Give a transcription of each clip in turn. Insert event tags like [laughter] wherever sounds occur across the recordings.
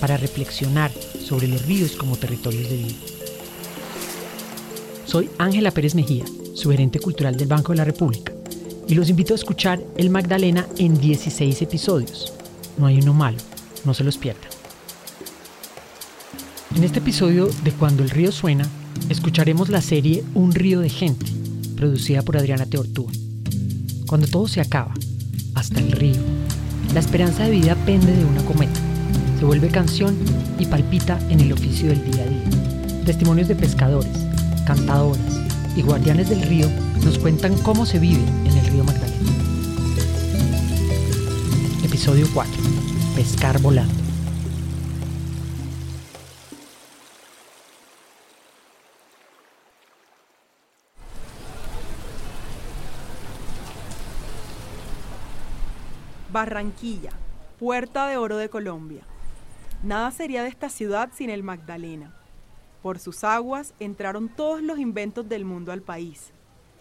para reflexionar sobre los ríos como territorios de vida. Soy Ángela Pérez Mejía, su gerente cultural del Banco de la República, y los invito a escuchar El Magdalena en 16 episodios. No hay uno malo, no se los pierdan. En este episodio de Cuando el río suena, escucharemos la serie Un río de gente, producida por Adriana Teortúa. Cuando todo se acaba, hasta el río, la esperanza de vida pende de una cometa, se vuelve canción y palpita en el oficio del día a día. Testimonios de pescadores, cantadoras y guardianes del río nos cuentan cómo se vive en el río Magdalena. Episodio 4. Pescar volando. Barranquilla, puerta de oro de Colombia. Nada sería de esta ciudad sin el Magdalena. Por sus aguas entraron todos los inventos del mundo al país,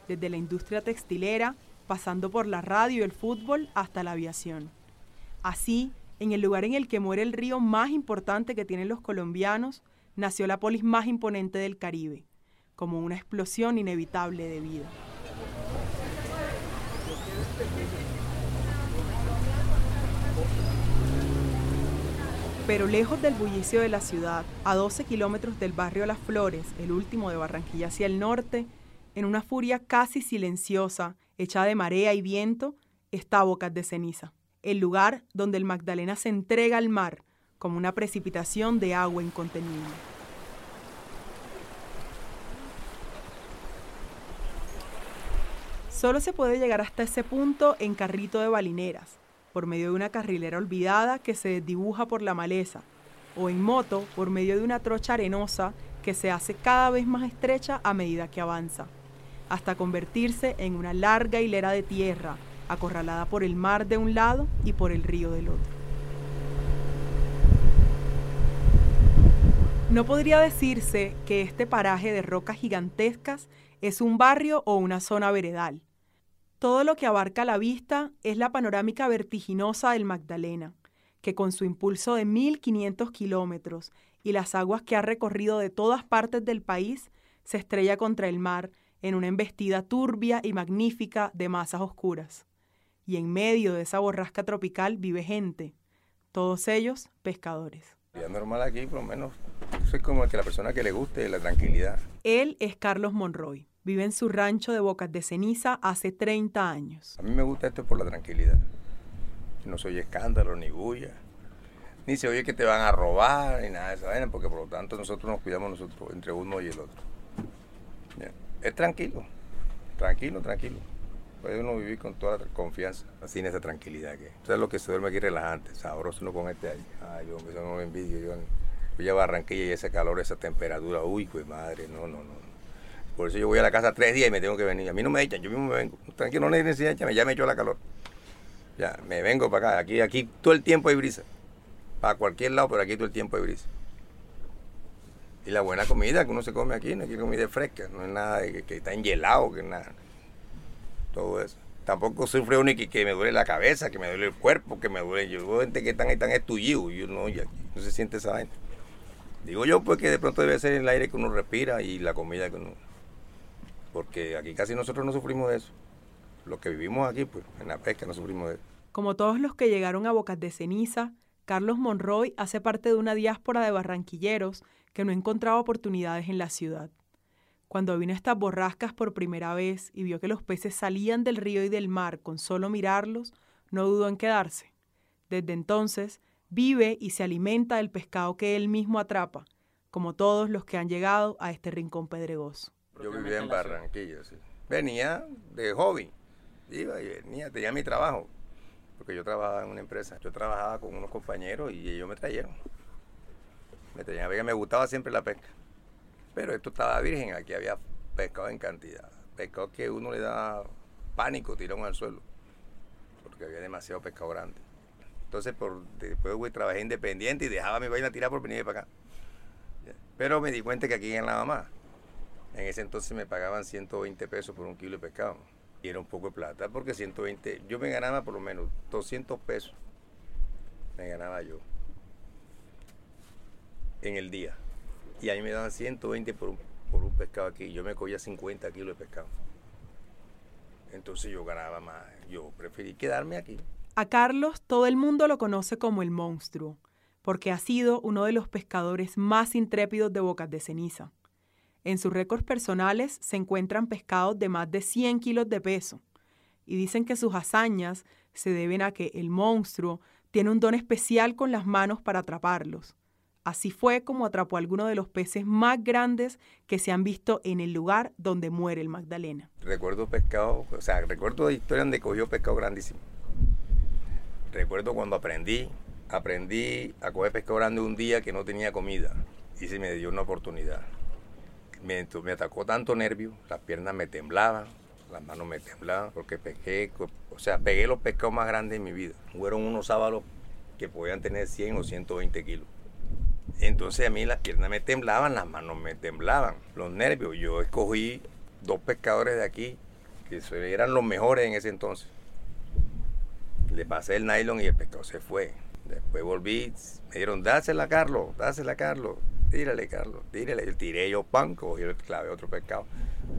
desde la industria textilera, pasando por la radio y el fútbol hasta la aviación. Así, en el lugar en el que muere el río más importante que tienen los colombianos, nació la polis más imponente del Caribe, como una explosión inevitable de vida. Pero lejos del bullicio de la ciudad, a 12 kilómetros del barrio Las Flores, el último de Barranquilla hacia el norte, en una furia casi silenciosa, hecha de marea y viento, está Bocas de Ceniza, el lugar donde el Magdalena se entrega al mar como una precipitación de agua incontenible. Solo se puede llegar hasta ese punto en carrito de balineras, por medio de una carrilera olvidada que se dibuja por la maleza, o en moto por medio de una trocha arenosa que se hace cada vez más estrecha a medida que avanza, hasta convertirse en una larga hilera de tierra, acorralada por el mar de un lado y por el río del otro. No podría decirse que este paraje de rocas gigantescas es un barrio o una zona veredal. Todo lo que abarca la vista es la panorámica vertiginosa del Magdalena, que con su impulso de 1.500 kilómetros y las aguas que ha recorrido de todas partes del país, se estrella contra el mar en una embestida turbia y magnífica de masas oscuras. Y en medio de esa borrasca tropical vive gente, todos ellos pescadores. Es normal aquí, por lo menos, soy como que la persona que le guste la tranquilidad. Él es Carlos Monroy. Vive en su rancho de Bocas de Ceniza hace 30 años. A mí me gusta esto por la tranquilidad. No soy escándalo ni bulla. Ni se oye que te van a robar ni nada de esa vaina, porque por lo tanto nosotros nos cuidamos nosotros entre uno y el otro. Es tranquilo, tranquilo, tranquilo. Puede uno vivir con toda la confianza, en esa tranquilidad que. es lo que se duerme aquí relajante, sabroso uno con este ahí. Ay, yo me no me envidio. Yo, yo a Barranquilla y ese calor, esa temperatura, uy, pues madre, no, no, no. Por eso yo voy a la casa tres días y me tengo que venir. A mí no me echan, yo mismo me vengo. Tranquilo, no necesita echarme, ya me echó la calor. Ya, me vengo para acá. Aquí, aquí todo el tiempo hay brisa. Para cualquier lado, pero aquí todo el tiempo hay brisa. Y la buena comida que uno se come aquí, no hay comida fresca, no es nada de que, está engelado, que nada. Todo eso. Tampoco sufre uno que, que me duele la cabeza, que me duele el cuerpo, que me duele. Yo veo gente que están ahí tan estullidos yo no, y aquí no se siente esa vaina. Digo yo, pues que de pronto debe ser el aire que uno respira y la comida que uno porque aquí casi nosotros no sufrimos de eso. Los que vivimos aquí, pues, en la pesca no sufrimos de eso. Como todos los que llegaron a Bocas de Ceniza, Carlos Monroy hace parte de una diáspora de barranquilleros que no encontraba oportunidades en la ciudad. Cuando vino estas borrascas por primera vez y vio que los peces salían del río y del mar con solo mirarlos, no dudó en quedarse. Desde entonces, vive y se alimenta del pescado que él mismo atrapa, como todos los que han llegado a este rincón pedregoso. Yo vivía en Barranquilla, sí. Venía de hobby, iba y venía, tenía mi trabajo, porque yo trabajaba en una empresa. Yo trabajaba con unos compañeros y ellos me trajeron. Me tenía me gustaba siempre la pesca. Pero esto estaba virgen, aquí había pescado en cantidad. Pescado que uno le da pánico, tirón al suelo. Porque había demasiado pescado grande. Entonces, por, después trabajé independiente y dejaba mi vaina tirar por venir para acá. Pero me di cuenta que aquí ganaba más. En ese entonces me pagaban 120 pesos por un kilo de pescado. Y era un poco de plata, porque 120, yo me ganaba por lo menos 200 pesos. Me ganaba yo. En el día. Y ahí me daban 120 por un, por un pescado aquí. Yo me cogía 50 kilos de pescado. Entonces yo ganaba más. Yo preferí quedarme aquí. A Carlos todo el mundo lo conoce como el monstruo, porque ha sido uno de los pescadores más intrépidos de Bocas de Ceniza. En sus récords personales se encuentran pescados de más de 100 kilos de peso, y dicen que sus hazañas se deben a que el monstruo tiene un don especial con las manos para atraparlos. Así fue como atrapó a alguno de los peces más grandes que se han visto en el lugar donde muere el Magdalena. Recuerdo pescado, o sea, recuerdo historias donde cogió pescado grandísimo. Recuerdo cuando aprendí, aprendí a coger pescado grande un día que no tenía comida y se me dio una oportunidad me, atacó tanto nervio, las piernas me temblaban, las manos me temblaban, porque pesqué, o sea, pegué los pescados más grandes de mi vida. Fueron unos sábados que podían tener 100 o 120 kilos. Entonces a mí las piernas me temblaban, las manos me temblaban, los nervios. Yo escogí dos pescadores de aquí, que eran los mejores en ese entonces. Le pasé el nylon y el pescado se fue. Después volví, me dijeron, dásela Carlos, dásela Carlos tírale, Carlos, tírale. tiré yo pan, cogí el clave otro pescado.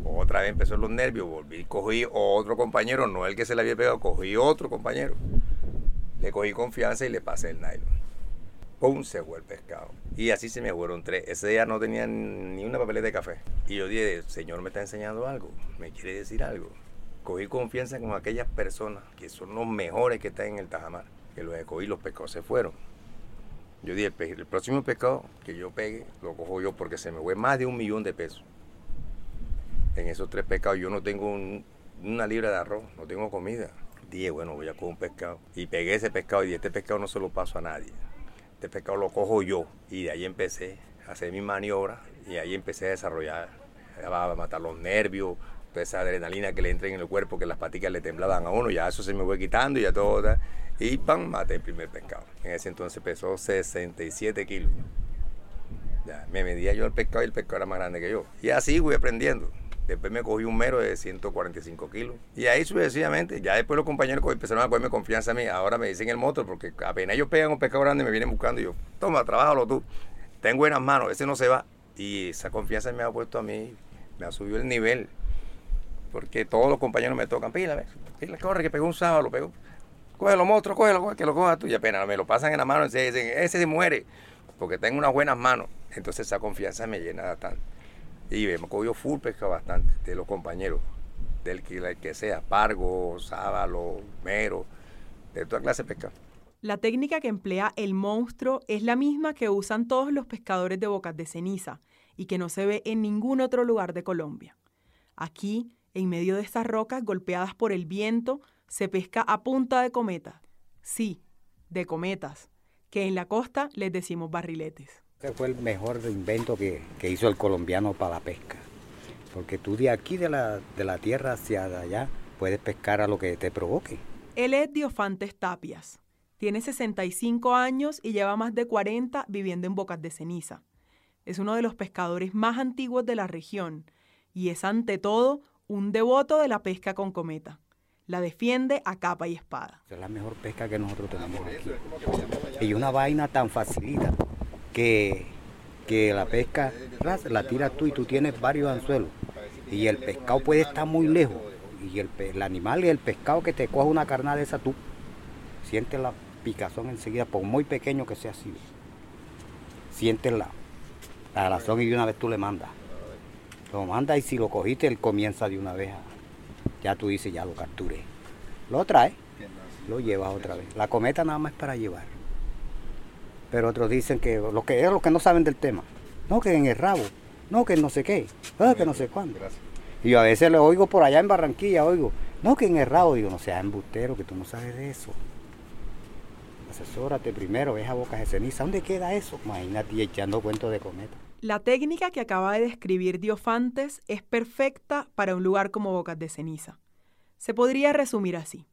Otra vez empezó los nervios, volví, cogí otro compañero, no el que se le había pegado, cogí otro compañero. Le cogí confianza y le pasé el nylon. ¡Pum! Se fue el pescado. Y así se me fueron tres. Ese día no tenía ni una papeleta de café. Y yo dije, Señor me está enseñando algo, me quiere decir algo. Cogí confianza con aquellas personas que son los mejores que están en el Tajamar. Que los cogí, los pescados se fueron. Yo dije, el, próximo pescado que yo pegue, lo cojo yo porque se me fue más de un millón de pesos. En esos tres pescados yo no tengo una libra de arroz, no tengo comida. Dije, bueno, voy a coger un pescado. Y pegué ese pescado y este pescado no se lo paso a nadie. Este pescado lo cojo yo. Y de ahí empecé a hacer mi maniobra y ahí empecé a desarrollar, a matar los nervios, esa adrenalina que le entra en el cuerpo, que las paticas le temblaban a uno, ya eso se me fue quitando y ya todo. Y ¡pam! maté el primer pescado. En ese entonces pesó 67 kilos. Ya, me medía yo el pescado y el pescado era más grande que yo. Y así fui aprendiendo. Después me cogí un mero de 145 kilos. Y ahí sucesivamente, ya después los compañeros empezaron a cogerme confianza a mí. Ahora me dicen el motor, porque apenas ellos pegan un pescado grande me vienen buscando. Y yo, toma, trabájalo tú. Ten buenas manos, ese no se va. Y esa confianza me ha puesto a mí, me ha subido el nivel. Porque todos los compañeros me tocan, pila, pila, corre, que pegó un sábado, lo pegó cógelo monstruo, cógelo, que lo coja tú. Y apenas me lo pasan en la mano y dicen, ese se muere, porque tengo unas buenas manos. Entonces esa confianza me llena bastante. Y me cogido full pesca bastante de los compañeros, del que, que sea, pargo, sábalo, mero, de toda clase de pesca. La técnica que emplea el monstruo es la misma que usan todos los pescadores de bocas de ceniza y que no se ve en ningún otro lugar de Colombia. Aquí, en medio de estas rocas golpeadas por el viento, se pesca a punta de cometas. Sí, de cometas, que en la costa les decimos barriletes. Ese fue el mejor invento que, hizo el colombiano para la pesca. Porque tú de aquí de la, de la tierra hacia allá puedes pescar a lo que te provoque. Él es Diofantes Tapias. Tiene 65 años y lleva más de 40 viviendo en Bocas de Ceniza. Es uno de los pescadores más antiguos de la región y es ante todo un devoto de la pesca con cometa la defiende a capa y espada. Es la mejor pesca que nosotros tenemos aquí. Y una vaina tan facilita que, que la pesca la tiras tú y tú tienes varios anzuelos. Y el pescado puede estar muy lejos. Y el, el animal y el pescado que te coja una carnada de esa, tú sientes la picazón enseguida, por muy pequeño que sea así. Sientes la, la razón y de una vez tú le mandas. Lo mandas y si lo cogiste, él comienza de una vez a ya tú dices, ya lo capturé. Lo trae, lo lleva otra vez. La cometa nada más es para llevar. Pero otros dicen que lo que los que no saben del tema. No, que en el rabo. No, que no sé qué. Ah, que no sé cuándo. Y yo a veces le oigo por allá en Barranquilla, oigo, no, que en el rabo. Digo, no seas embustero, que tú no sabes de eso. Asesórate primero, ves a bocas de ceniza. ¿Dónde queda eso? Imagínate echando cuentos de cometa. La técnica que acaba de describir Diofantes es perfecta para un lugar como Bocas de Ceniza. Se podría resumir así.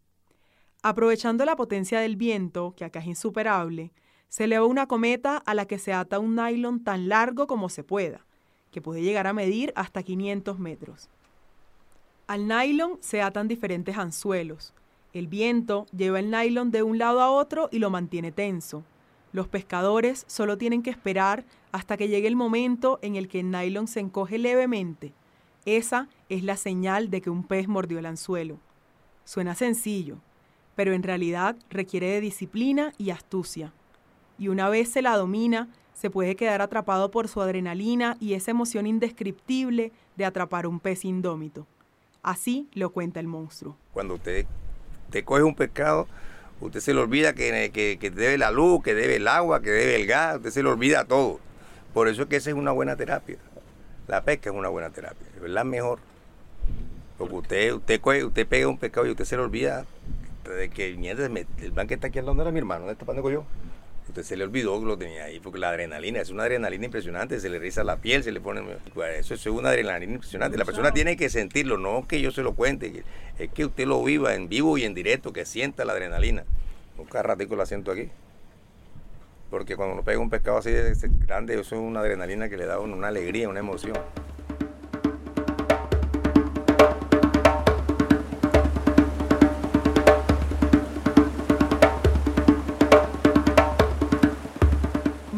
Aprovechando la potencia del viento, que acá es insuperable, se eleva una cometa a la que se ata un nylon tan largo como se pueda, que puede llegar a medir hasta 500 metros. Al nylon se atan diferentes anzuelos. El viento lleva el nylon de un lado a otro y lo mantiene tenso. Los pescadores solo tienen que esperar hasta que llegue el momento en el que el nylon se encoge levemente. Esa es la señal de que un pez mordió el anzuelo. Suena sencillo, pero en realidad requiere de disciplina y astucia. Y una vez se la domina, se puede quedar atrapado por su adrenalina y esa emoción indescriptible de atrapar un pez indómito. Así lo cuenta el monstruo. Cuando usted te coge un pescado, usted se le olvida que, que, debe la luz, que debe el agua, que debe el gas, usted se le olvida todo. Por eso es que esa es una buena terapia. La pesca es una buena terapia, es la mejor. Porque usted, usted, usted pega un pescado y usted se le olvida que el banco está aquí al lado de mi hermano, ¿dónde está yo? Usted se le olvidó que lo tenía ahí, porque la adrenalina es una adrenalina impresionante, se le riza la piel, se le pone. Eso, es una adrenalina impresionante. La persona tiene que sentirlo, no que yo se lo cuente, es que usted lo viva en vivo y en directo, que sienta la adrenalina. Cada ratico la siento aquí. Porque cuando uno pega un pescado así de grande, eso es una adrenalina que le da una alegría, una emoción.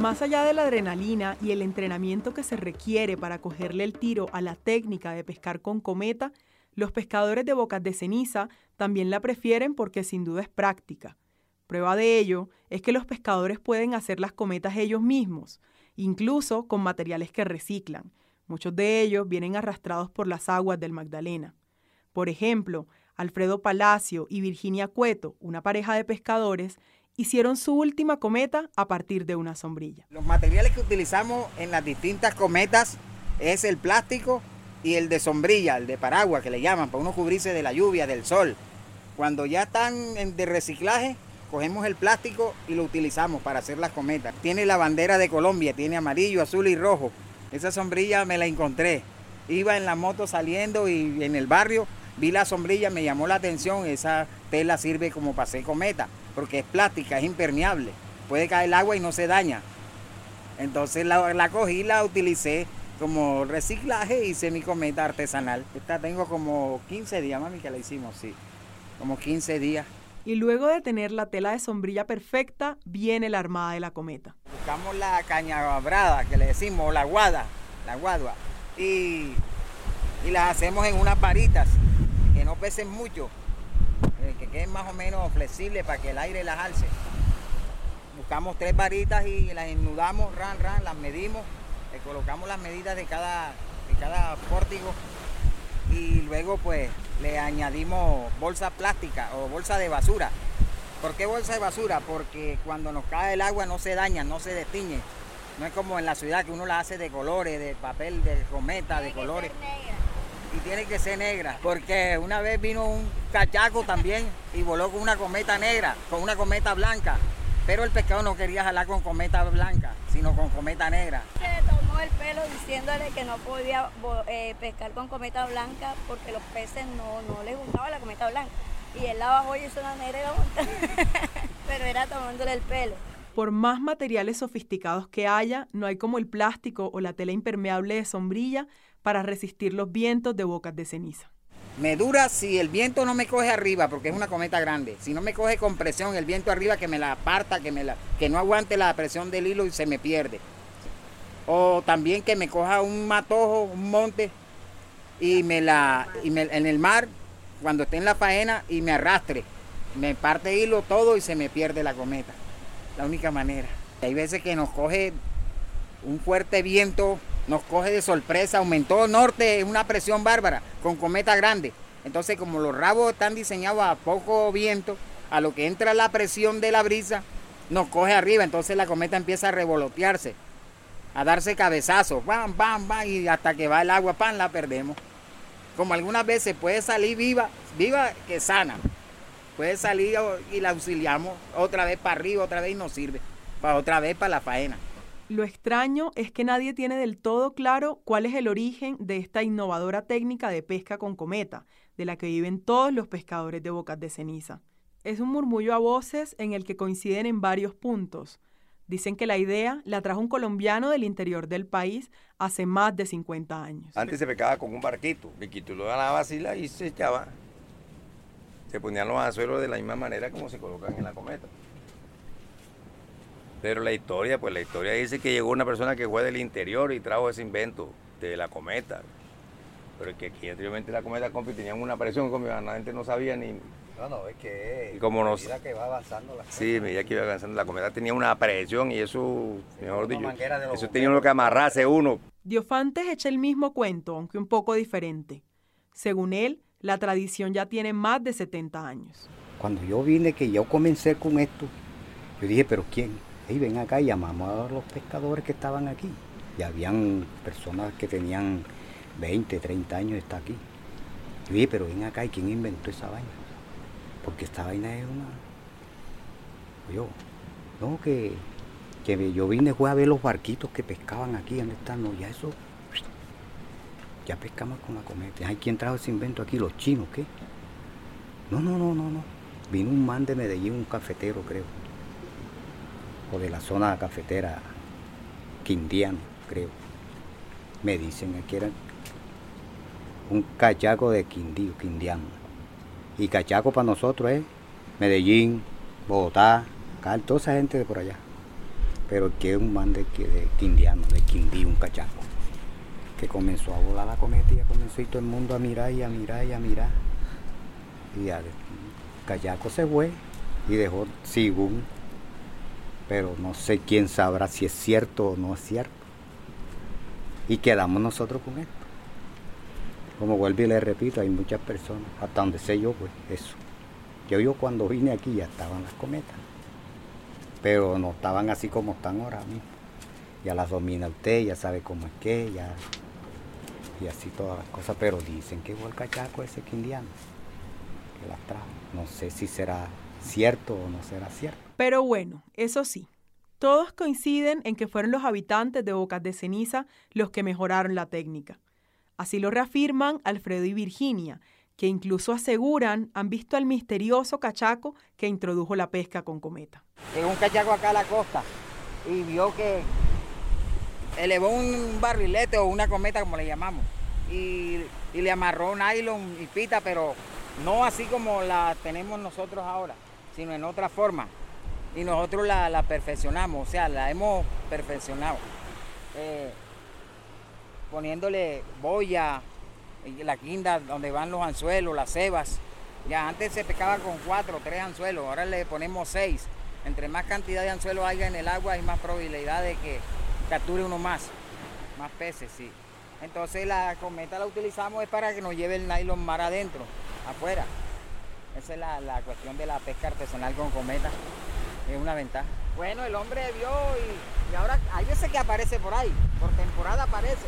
Más allá de la adrenalina y el entrenamiento que se requiere para cogerle el tiro a la técnica de pescar con cometa, los pescadores de bocas de ceniza también la prefieren porque sin duda es práctica. Prueba de ello es que los pescadores pueden hacer las cometas ellos mismos, incluso con materiales que reciclan. Muchos de ellos vienen arrastrados por las aguas del Magdalena. Por ejemplo, Alfredo Palacio y Virginia Cueto, una pareja de pescadores, hicieron su última cometa a partir de una sombrilla. Los materiales que utilizamos en las distintas cometas es el plástico y el de sombrilla, el de paraguas que le llaman, para uno cubrirse de la lluvia, del sol. Cuando ya están de reciclaje, cogemos el plástico y lo utilizamos para hacer las cometas. Tiene la bandera de Colombia, tiene amarillo, azul y rojo. Esa sombrilla me la encontré. Iba en la moto saliendo y en el barrio vi la sombrilla, me llamó la atención, esa tela sirve como para hacer cometa porque es plástica, es impermeable. Puede caer el agua y no se daña. Entonces la, la cogí, la utilicé como reciclaje y hice mi cometa artesanal. Esta tengo como 15 días, mami, que la hicimos, sí. Como 15 días. Y luego de tener la tela de sombrilla perfecta, viene la armada de la cometa. Buscamos la caña brada, que le decimos, la guada, la guadua. Y, y las hacemos en unas varitas, que no pesen mucho, que queden más o menos flexibles para que el aire las alce. Buscamos tres varitas y las enudamos, ran, ran, las medimos, le colocamos las medidas de cada, de cada pórtico y luego pues le añadimos bolsa plástica o bolsa de basura. ¿Por qué bolsa de basura? Porque cuando nos cae el agua no se daña, no se destiñe. No es como en la ciudad que uno la hace de colores, de papel, de cometa, de colores y tiene que ser negra, porque una vez vino un cachaco también y voló con una cometa negra, con una cometa blanca, pero el pescado no quería jalar con cometa blanca, sino con cometa negra. Se tomó el pelo diciéndole que no podía eh, pescar con cometa blanca porque los peces no, no les gustaba la cometa blanca. Y él la bajó y hizo una negra [laughs] pero era tomándole el pelo. Por más materiales sofisticados que haya, no hay como el plástico o la tela impermeable de sombrilla para resistir los vientos de bocas de ceniza. Me dura si el viento no me coge arriba, porque es una cometa grande. Si no me coge con presión, el viento arriba que me la aparta, que, me la, que no aguante la presión del hilo y se me pierde. O también que me coja un matojo, un monte, y me la y en el mar, cuando esté en la faena, y me arrastre. Me parte hilo todo y se me pierde la cometa. La única manera. Hay veces que nos coge un fuerte viento nos coge de sorpresa, aumentó norte, una presión bárbara, con cometa grande. Entonces, como los rabos están diseñados a poco viento, a lo que entra la presión de la brisa, nos coge arriba, entonces la cometa empieza a revolotearse, a darse cabezazos, bam, bam, bam, y hasta que va el agua, pan, la perdemos. Como algunas veces puede salir viva, viva que sana, puede salir y la auxiliamos otra vez para arriba, otra vez y nos sirve, para otra vez para la faena. Lo extraño es que nadie tiene del todo claro cuál es el origen de esta innovadora técnica de pesca con cometa, de la que viven todos los pescadores de bocas de ceniza. Es un murmullo a voces en el que coinciden en varios puntos. Dicen que la idea la trajo un colombiano del interior del país hace más de 50 años. Antes se pescaba con un barquito, lo la vacila y se echaba. Se ponían los anzuelos de la misma manera como se colocan en la cometa. Pero la historia, pues la historia dice que llegó una persona que fue del interior y trajo ese invento de la cometa. Pero que aquí anteriormente la cometa compi tenían una presión, como la gente no sabía ni. No, no, es que y como nos, medida que va avanzando la Sí, medida que iba avanzando la cometa tenía una presión y eso, mejor dicho, eso tenía uno que amarrarse uno. Diofantes echa el mismo cuento, aunque un poco diferente. Según él, la tradición ya tiene más de 70 años. Cuando yo vine, que yo comencé con esto, yo dije, pero ¿quién? ven acá y llamamos a los pescadores que estaban aquí. Y habían personas que tenían 20, 30 años estar aquí. Y dije, pero ven acá, ¿y quién inventó esa vaina? Porque esta vaina es una... Yo, no, que, que yo vine fue a ver los barquitos que pescaban aquí, ¿dónde están? No, ya eso... Ya pescamos con la cometa. Hay quien trajo ese invento aquí? Los chinos, ¿qué? No, no, no, no, no. Vino un man de Medellín, un cafetero, creo o de la zona cafetera quindiano, creo. Me dicen que era un cachaco de Quindío, quindiano. Y cachaco para nosotros es Medellín, Bogotá, toda esa gente de por allá. Pero que es un man de, de quindiano, de Quindío, un cachaco. Que comenzó a volar la cometa y ya comenzó y todo el mundo a mirar y a mirar y a mirar. Y ya, cachaco se fue y dejó según pero no sé quién sabrá si es cierto o no es cierto. Y quedamos nosotros con esto. Como vuelvo y le repito, hay muchas personas, hasta donde sé yo, pues eso. Yo, yo cuando vine aquí ya estaban las cometas, pero no estaban así como están ahora mismo. Ya las domina usted, ya sabe cómo es que, ya, y así todas las cosas, pero dicen que fue el cachaco ese quindiano que las trajo. No sé si será cierto o no será cierto. Pero bueno, eso sí, todos coinciden en que fueron los habitantes de Bocas de Ceniza los que mejoraron la técnica. Así lo reafirman Alfredo y Virginia, que incluso aseguran han visto al misterioso cachaco que introdujo la pesca con cometa. Llegó un cachaco acá a la costa y vio que elevó un barrilete o una cometa como le llamamos y, y le amarró nylon y pita, pero no así como la tenemos nosotros ahora, sino en otra forma y nosotros la, perfeccionamos, o sea, la hemos perfeccionado. Eh, poniéndole boya, la quinda donde van los anzuelos, las cebas. Ya antes se pescaba con cuatro, tres anzuelos, ahora le ponemos seis. Entre más cantidad de anzuelos haya en el agua, hay más probabilidad de que capture uno más, más peces, sí. Entonces la cometa la utilizamos es para que nos lleve el nylon mar adentro, afuera. Esa es la, la cuestión de la pesca artesanal con cometa es una ventaja. Bueno, el hombre vio y, ahora hay veces que aparece por ahí, por temporada aparece,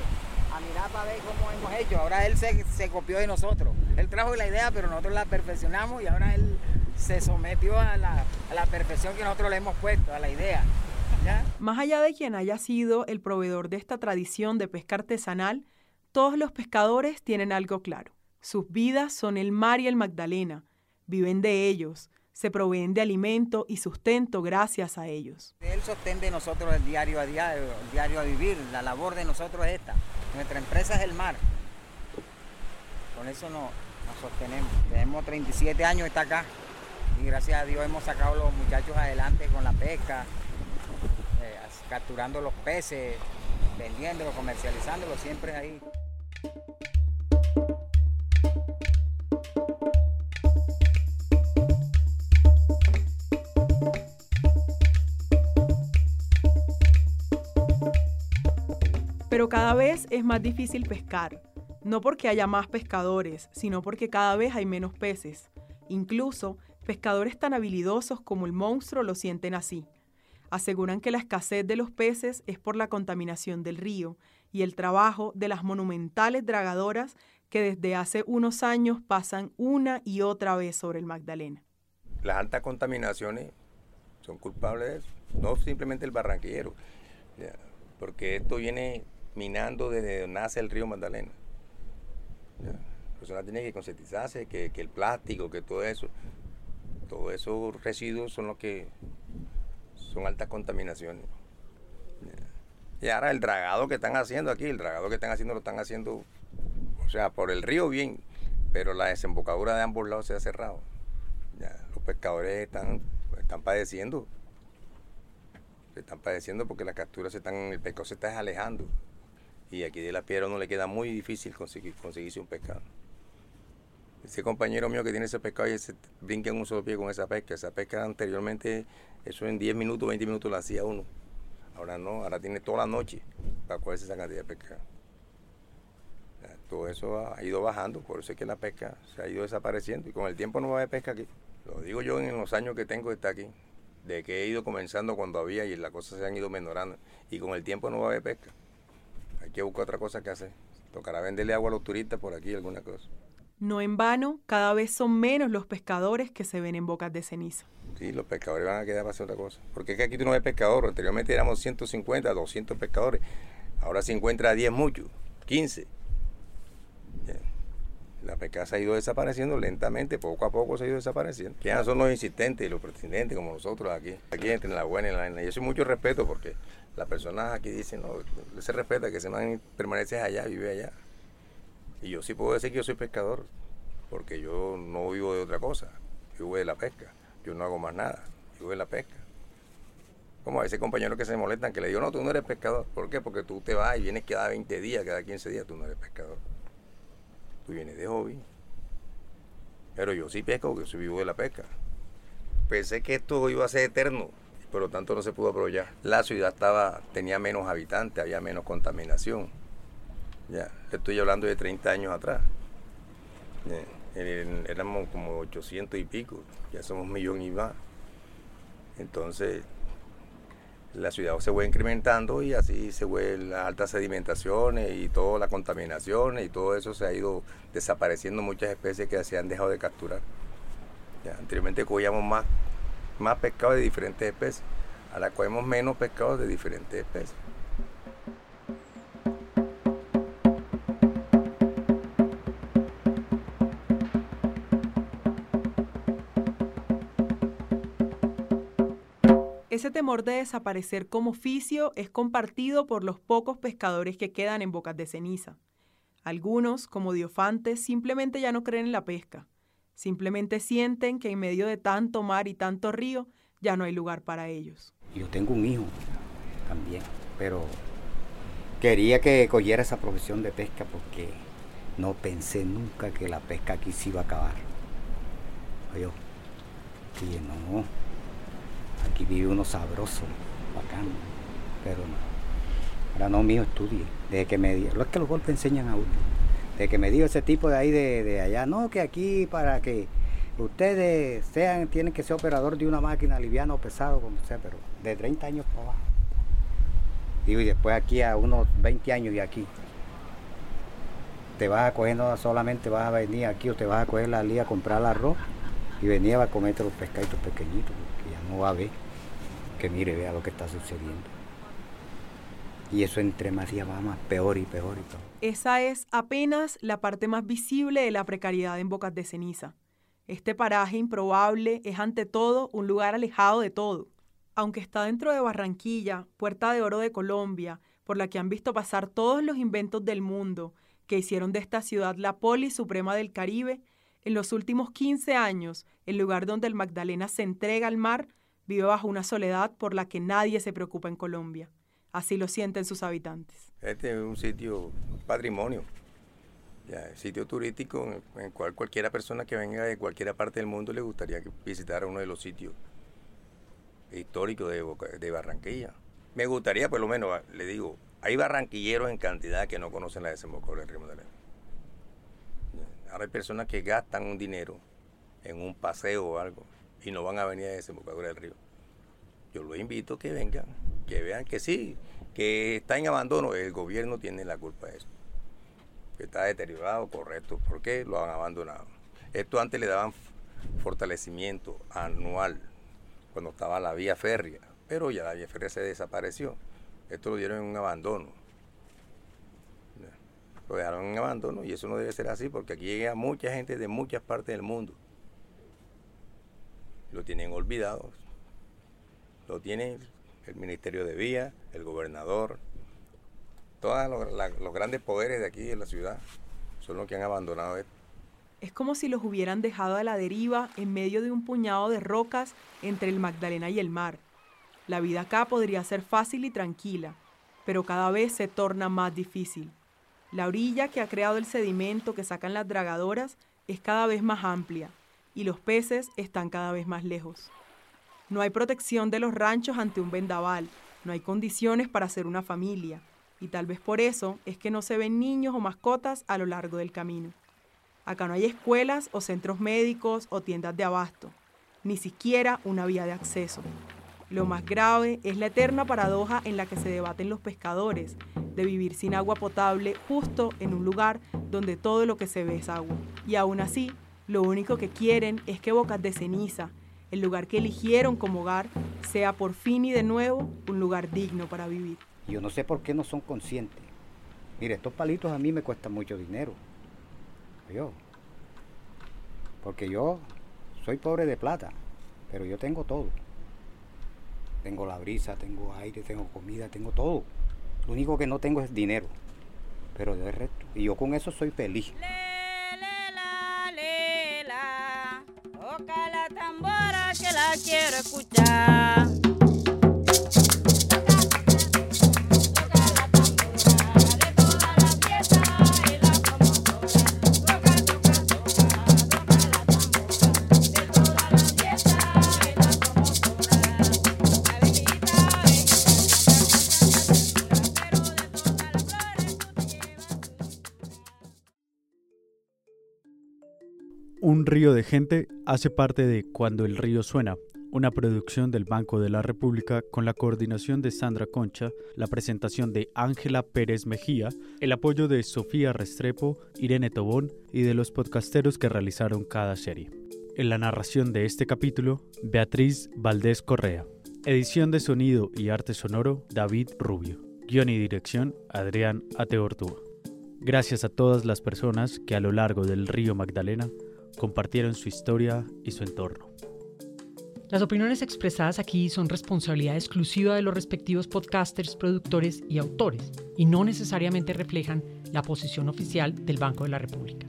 a mirar para ver cómo hemos hecho. Ahora él se, copió de nosotros. Él trajo la idea, pero nosotros la perfeccionamos y ahora él se sometió a la, a la perfección que nosotros le hemos puesto, a la idea. Más allá de quien haya sido el proveedor de esta tradición de pesca artesanal, todos los pescadores tienen algo claro. Sus vidas son el mar y el Magdalena. Viven de ellos se proveen de alimento y sustento gracias a ellos. Él sostén de nosotros el diario a diario, el diario a vivir, la labor de nosotros es esta. Nuestra empresa es el mar. Con eso nos, sostenemos. Tenemos 37 años está acá y gracias a Dios hemos sacado a los muchachos adelante con la pesca, capturando los peces, vendiéndolos, comercializándolos, siempre ahí. Pero cada vez es más difícil pescar, no porque haya más pescadores, sino porque cada vez hay menos peces. Incluso, pescadores tan habilidosos como el monstruo lo sienten así. Aseguran que la escasez de los peces es por la contaminación del río y el trabajo de las monumentales dragadoras que desde hace unos años pasan una y otra vez sobre el Magdalena. las altas contaminaciones son culpables de eso, no simplemente el barranquillero, porque esto viene minando desde donde nace el río Magdalena. La persona tiene que concientizarse que, que el plástico, que todo eso, todos esos residuos son los que son altas contaminaciones. Y ahora el dragado que están haciendo aquí, el dragado que están haciendo lo están haciendo, o sea, por el río bien, pero la desembocadura de ambos lados se ha cerrado. los pescadores están, están padeciendo. Están padeciendo porque las capturas se están, el pescado se está alejando. Y aquí de la piedra no le queda muy difícil conseguir, conseguirse un pescado. Ese compañero mío que tiene ese pescado y se brinca en un solo pie con esa pesca. Esa pesca anteriormente, eso en 10 minutos, 20 minutos lo hacía uno. Ahora no, ahora tiene toda la noche para cogerse esa cantidad de pesca. Todo eso ha ido bajando, por eso es que la pesca se ha ido desapareciendo y con el tiempo no va a haber pesca aquí. Lo digo yo en los años que tengo de estar aquí, de que he ido comenzando cuando había y las cosas se han ido mejorando y con el tiempo no va a haber pesca. Hay que buscar otra cosa que hacer. Tocará venderle agua a los turistas por aquí, alguna cosa. No en vano, cada vez son menos los pescadores que se ven en bocas de ceniza. Sí, los pescadores van a quedar para hacer otra cosa. Porque es que aquí tú no ves pescadores. Anteriormente éramos 150, 200 pescadores. Ahora se encuentra 10 muchos, 15. La pesca se ha ido desapareciendo lentamente, poco a poco se ha ido desapareciendo. ¿Quiénes son los insistentes y los pretendentes como nosotros aquí? Aquí entre la buena y la buena. Y eso es mucho respeto porque las personas aquí dicen, no, se respeta que se man permanece allá, vive allá. Y yo sí puedo decir que yo soy pescador, porque yo no vivo de otra cosa, yo vivo de la pesca, yo no hago más nada, yo vivo de la pesca. Como a ese compañero que se molestan, que le digo, no, tú no eres pescador. ¿Por qué? Porque tú te vas y vienes cada 20 días, cada 15 días, tú no eres pescador. Tú vienes de hobby. Pero yo sí pesco, porque yo soy vivo de la pesca. Pensé que esto iba a ser eterno, por lo tanto no se pudo aprovechar. La ciudad estaba, tenía menos habitantes, había menos contaminación ya, estoy hablando de 30 años atrás. éramos como 800 y pico, ya somos un millón y más. Entonces, la ciudad se fue incrementando y así se fue las altas sedimentaciones y todas las contaminaciones y todo eso se ha ido desapareciendo muchas especies que se han dejado de capturar. anteriormente cogíamos más, más pescado de diferentes especies, ahora cogemos menos pescado de diferentes especies. Ese temor de desaparecer como oficio es compartido por los pocos pescadores que quedan en bocas de ceniza. Algunos, como Diofantes, simplemente ya no creen en la pesca. Simplemente sienten que en medio de tanto mar y tanto río ya no hay lugar para ellos. Yo tengo un hijo también, pero quería que cogiera esa profesión de pesca porque no pensé nunca que la pesca aquí se iba a acabar. Oye, y no, Aquí vive uno sabroso, bacán, pero no. Ahora no mío estudie, desde que me dio, lo es que los golpes enseñan a uno. Desde que me dio ese tipo de ahí de, allá, no, que aquí para que ustedes sean, tienen que ser operador de una máquina liviana o pesado, como sea, pero de 30 años para abajo. y después aquí a unos 20 años y aquí. Te vas a coger, no solamente vas a venir aquí o te vas a coger la lía a comprar el arroz y venía a comerte los pescaditos pequeñitos no va a ver que mire, vea lo que está sucediendo. Y eso entre más días va más peor y peor y peor. Esa es apenas la parte más visible de la precariedad en Bocas de Ceniza. Este paraje improbable es ante todo un lugar alejado de todo. Aunque está dentro de Barranquilla, puerta de oro de Colombia, por la que han visto pasar todos los inventos del mundo que hicieron de esta ciudad la poli suprema del Caribe, en los últimos 15 años, el lugar donde el Magdalena se entrega al mar vive bajo una soledad por la que nadie se preocupa en Colombia. Así lo sienten sus habitantes. Este es un sitio patrimonio, ya, sitio turístico en el cual cualquiera persona que venga de cualquier parte del mundo le gustaría visitar uno de los sitios históricos de, Barranquilla. Me gustaría, por lo menos, le digo, hay barranquilleros en cantidad que no conocen la desembocadura del río Magdalena. Ahora hay personas que gastan un dinero en un paseo o algo y no van a venir a desembocadura del río. Yo los invito a que vengan, que vean que sí, que está en abandono, el gobierno tiene la culpa de eso. Que está deteriorado, correcto, ¿por qué lo han abandonado? Esto antes le daban fortalecimiento anual cuando estaba la vía férrea, pero ya la vía férrea se desapareció. Esto lo dieron en un abandono. Lo dejaron en abandono y eso no debe ser así porque aquí llega mucha gente de muchas partes del mundo. Lo tienen olvidado. Lo tiene el Ministerio de Vía, el gobernador, todos los, grandes poderes de aquí de la ciudad son los que han abandonado esto. Es como si los hubieran dejado a la deriva en medio de un puñado de rocas entre el Magdalena y el mar. La vida acá podría ser fácil y tranquila, pero cada vez se torna más difícil. La orilla que ha creado el sedimento que sacan las dragadoras es cada vez más amplia y los peces están cada vez más lejos. No hay protección de los ranchos ante un vendaval, no hay condiciones para hacer una familia, y tal vez por eso es que no se ven niños o mascotas a lo largo del camino. Acá no hay escuelas o centros médicos o tiendas de abasto, ni siquiera una vía de acceso. Lo más grave es la eterna paradoja en la que se debaten los pescadores, de vivir sin agua potable justo en un lugar donde todo lo que se ve es agua. Y aún así, lo único que quieren es que Bocas de Ceniza, el lugar que eligieron como hogar, sea por fin y de nuevo un lugar digno para vivir. Yo no sé por qué no son conscientes. Mire, estos palitos a mí me cuestan mucho dinero. Yo. Porque yo soy pobre de plata, pero yo tengo todo. Tengo la brisa, tengo aire, tengo comida, tengo todo. Lo único que no tengo es dinero. Pero de resto. Y yo con eso soy feliz. Un río de gente hace parte de Cuando el río suena, una producción del Banco de la República con la coordinación de Sandra Concha, la presentación de Ángela Pérez Mejía, el apoyo de Sofía Restrepo, Irene Tobón y de los podcasteros que realizaron cada serie. En la narración de este capítulo, Beatriz Valdés Correa. Edición de sonido y arte sonoro, David Rubio. Guión y dirección, Adrián Ateortúa. Gracias a todas las personas que a lo largo del río Magdalena compartieron su historia y su entorno. Las opiniones expresadas aquí son responsabilidad exclusiva de los respectivos podcasters, productores y autores, y no necesariamente reflejan la posición oficial del Banco de la República.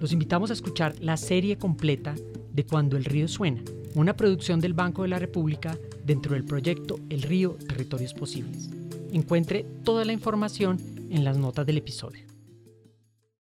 Los invitamos a escuchar la serie completa de Cuando el río suena, una producción del Banco de la República dentro del proyecto El río Territorios Posibles. Encuentre toda la información en las notas del episodio.